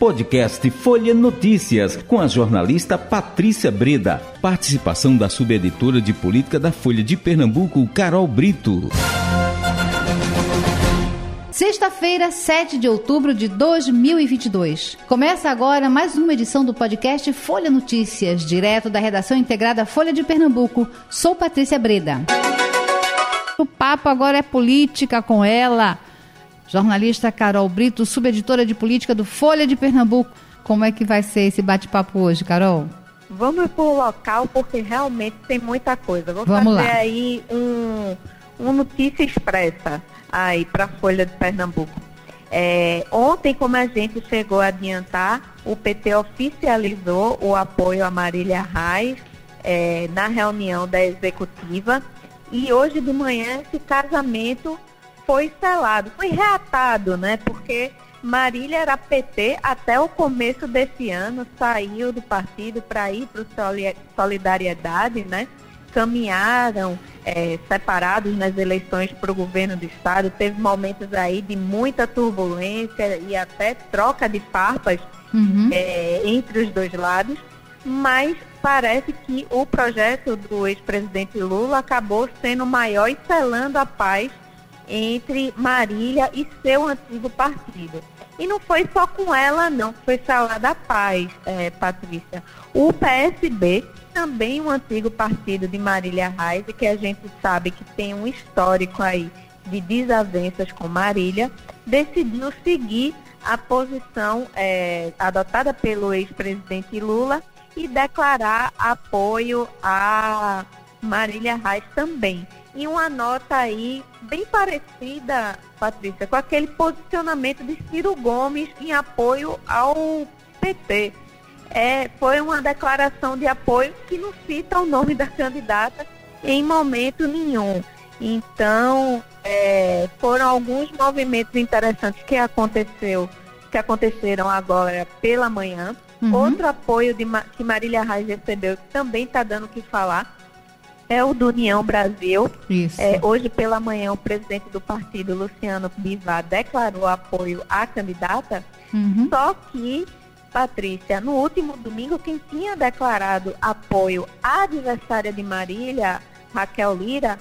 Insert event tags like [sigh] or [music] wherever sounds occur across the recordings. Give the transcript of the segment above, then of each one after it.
Podcast Folha Notícias, com a jornalista Patrícia Breda. Participação da subeditora de política da Folha de Pernambuco, Carol Brito. Sexta-feira, 7 de outubro de 2022. Começa agora mais uma edição do podcast Folha Notícias, direto da redação integrada Folha de Pernambuco. Sou Patrícia Breda. O papo agora é política com ela. Jornalista Carol Brito, subeditora de política do Folha de Pernambuco. Como é que vai ser esse bate-papo hoje, Carol? Vamos por local porque realmente tem muita coisa. Vou Vamos fazer lá. aí um, um notícia expressa aí para a Folha de Pernambuco. É, ontem, como a gente chegou a adiantar, o PT oficializou o apoio a Marília Reis é, na reunião da executiva e hoje de manhã esse casamento foi selado, foi reatado, né? Porque Marília era PT até o começo desse ano, saiu do partido para ir para o Solidariedade, né? Caminharam é, separados nas eleições para o governo do estado. Teve momentos aí de muita turbulência e até troca de farpas Uhum. é, entre os dois lados, mas parece que o projeto do ex-presidente Lula acabou sendo maior e selando a paz entre Marília e seu antigo partido. E não foi só com ela, não, foi selada a paz, é, Patrícia. O PSB, também um antigo partido de Marília Reis, e que a gente sabe que tem um histórico aí de desavenças com Marília, decidiu seguir a posição é, adotada pelo ex-presidente Lula e declarar apoio a Marília Reis também. E uma nota aí bem parecida, Patrícia, com aquele posicionamento de Ciro Gomes em apoio ao PT. É, foi uma declaração de apoio que não cita o nome da candidata em momento nenhum. Então, é, foram alguns movimentos interessantes que aconteceu, que aconteceram agora pela manhã. Uhum. Outro apoio de que Marília Reis recebeu, que também está dando o que falar, é o do União Brasil. Isso. É, hoje pela manhã, o presidente do partido, Luciano Bivar, declarou apoio à candidata. Uhum. Só que, Patrícia, no último domingo, quem tinha declarado apoio à adversária de Marília, Raquel Lira,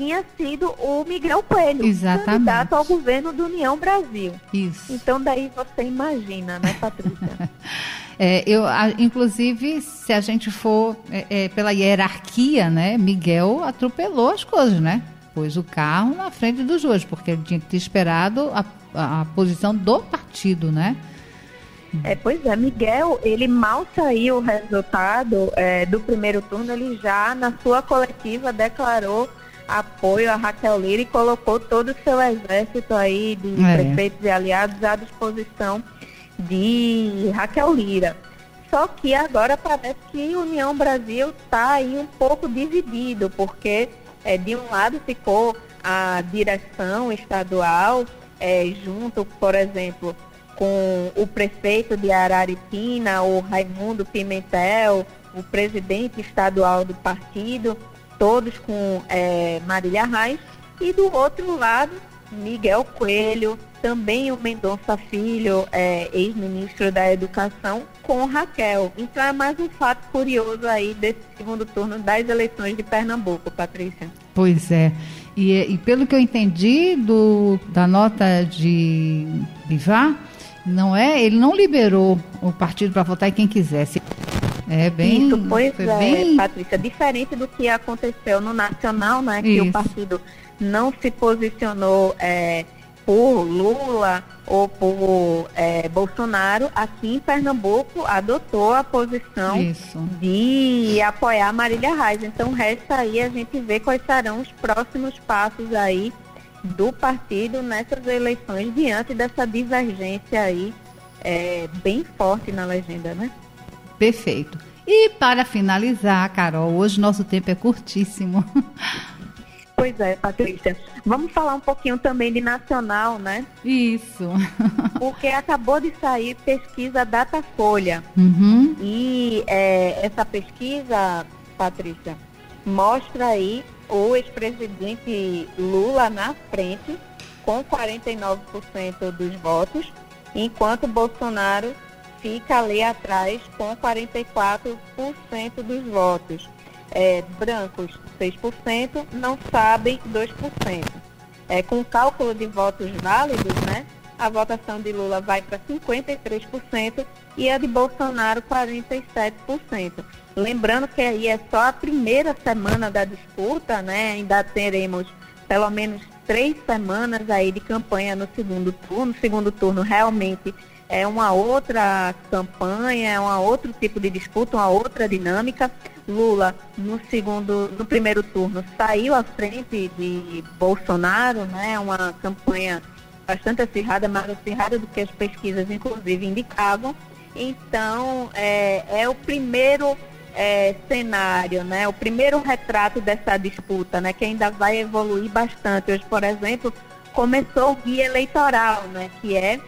tinha sido o Miguel Coelho, Exatamente. candidato ao governo do União Brasil. Isso. Então daí você imagina, né, Patrícia? [laughs] É, eu, a- inclusive, se a gente for é, é, pela hierarquia, né, Miguel atropelou as coisas, né? Pôs o carro na frente dos dois, porque ele tinha que ter esperado a, a- a posição do partido, né? É, pois é, Miguel, ele mal saiu o resultado é, do primeiro turno, ele já na sua coletiva declarou apoio a Raquel Lira e colocou todo o seu exército aí de É. prefeitos e aliados à disposição de Raquel Lira. Só que agora parece que União Brasil está aí um pouco dividido, porque é, de um lado ficou a direção estadual, é, junto, por exemplo, com o prefeito de Araripina, o Raimundo Pimentel, o presidente estadual do partido, todos com é, Marília Reis, e do outro lado, Miguel Coelho, também o Mendonça Filho, é, ex-ministro da Educação, com Raquel. Então é mais um fato curioso aí desse segundo turno das eleições de Pernambuco, Patrícia. Pois é. E, e pelo que eu entendi do, da nota de Bivar, não é? Ele não liberou o partido para votar em quem quisesse. É bem. Isso, pois foi é, bem Patrícia, diferente do que aconteceu no Nacional, né, que Isso. o partido não se posicionou é, por Lula ou por é, Bolsonaro, aqui em Pernambuco adotou a posição Isso. de apoiar Marília Reis. Então resta aí a gente ver quais serão os próximos passos aí do partido nessas eleições diante dessa divergência aí é, bem forte na legenda, né? Perfeito. E para finalizar, Carol, hoje nosso tempo é curtíssimo. [laughs] Pois é, Patrícia. Vamos falar um pouquinho também de nacional, né? Isso. [laughs] Porque acabou de sair pesquisa Datafolha. Uhum. E é, essa pesquisa, Patrícia, mostra aí o ex-presidente Lula na frente, com 49% dos votos, enquanto Bolsonaro fica ali atrás com 44% dos votos. É, brancos, 6%, não sabem, 2%. É, com cálculo de votos válidos, né, a votação de Lula vai para 53% e a de Bolsonaro 47%. Lembrando que aí é só a primeira semana da disputa, né? Ainda teremos pelo menos três semanas aí de campanha no segundo turno. O segundo turno realmente é uma outra campanha, é um outro tipo de disputa, uma outra dinâmica. Lula no segundo, no primeiro turno saiu à frente de Bolsonaro, né? Uma campanha bastante acirrada, mais acirrada do que as pesquisas inclusive indicavam. Então é, é o primeiro é, cenário, né? O primeiro retrato dessa disputa, né? Que ainda vai evoluir bastante. Hoje, por exemplo, começou o guia eleitoral, né? Que é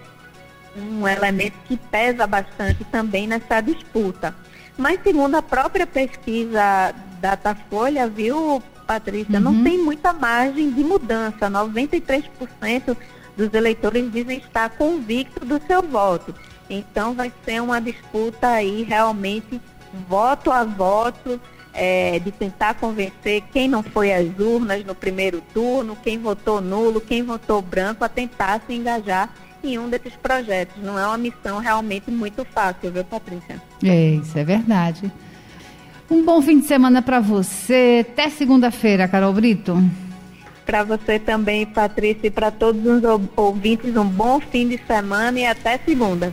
um elemento que pesa bastante também nessa disputa. Mas segundo a própria pesquisa Datafolha, viu, Patrícia, uhum. não tem muita margem de mudança. 93% dos eleitores dizem estar convicto do seu voto. Então vai ser uma disputa aí realmente voto a voto, é, de tentar convencer quem não foi às urnas no primeiro turno, quem votou nulo, quem votou branco, a tentar se engajar em um desses projetos. Não é uma missão realmente muito fácil, viu, Patrícia? É, isso é verdade. Um bom fim de semana para você. Até segunda-feira, Carol Brito. Para você também, Patrícia, e para todos os ouvintes, um bom fim de semana e até segunda.